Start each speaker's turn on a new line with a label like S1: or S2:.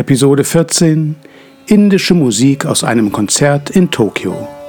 S1: Episode 14 Indische Musik aus einem Konzert in Tokio.